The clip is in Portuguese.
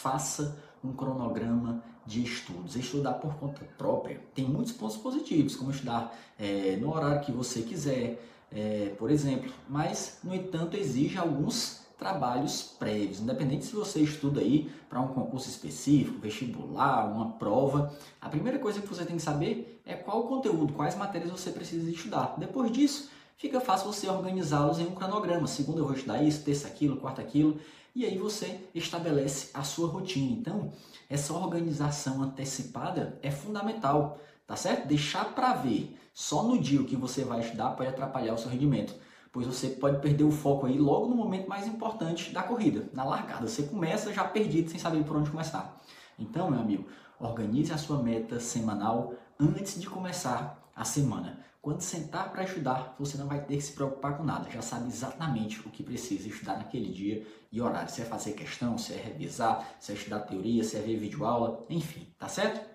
faça um cronograma de estudos. Estudar por conta própria tem muitos pontos positivos, como estudar é, no horário que você quiser, é, por exemplo, mas, no entanto, exige alguns trabalhos prévios. Independente se você estuda aí para um concurso específico, vestibular, uma prova, a primeira coisa que você tem que saber é qual o conteúdo, quais matérias você precisa estudar. Depois disso, fica fácil você organizá-los em um cronograma. Segunda eu vou estudar isso, terça aquilo, quarta aquilo, e aí você estabelece a sua rotina. Então, essa organização antecipada é fundamental, tá certo? Deixar para ver só no dia o que você vai estudar pode atrapalhar o seu rendimento pois você pode perder o foco aí logo no momento mais importante da corrida, na largada. Você começa já perdido sem saber por onde começar. Então, meu amigo, organize a sua meta semanal antes de começar a semana. Quando sentar para estudar, você não vai ter que se preocupar com nada, já sabe exatamente o que precisa estudar naquele dia e horário. Se é fazer questão, se é revisar, se é estudar teoria, se é ver vídeo aula, enfim, tá certo?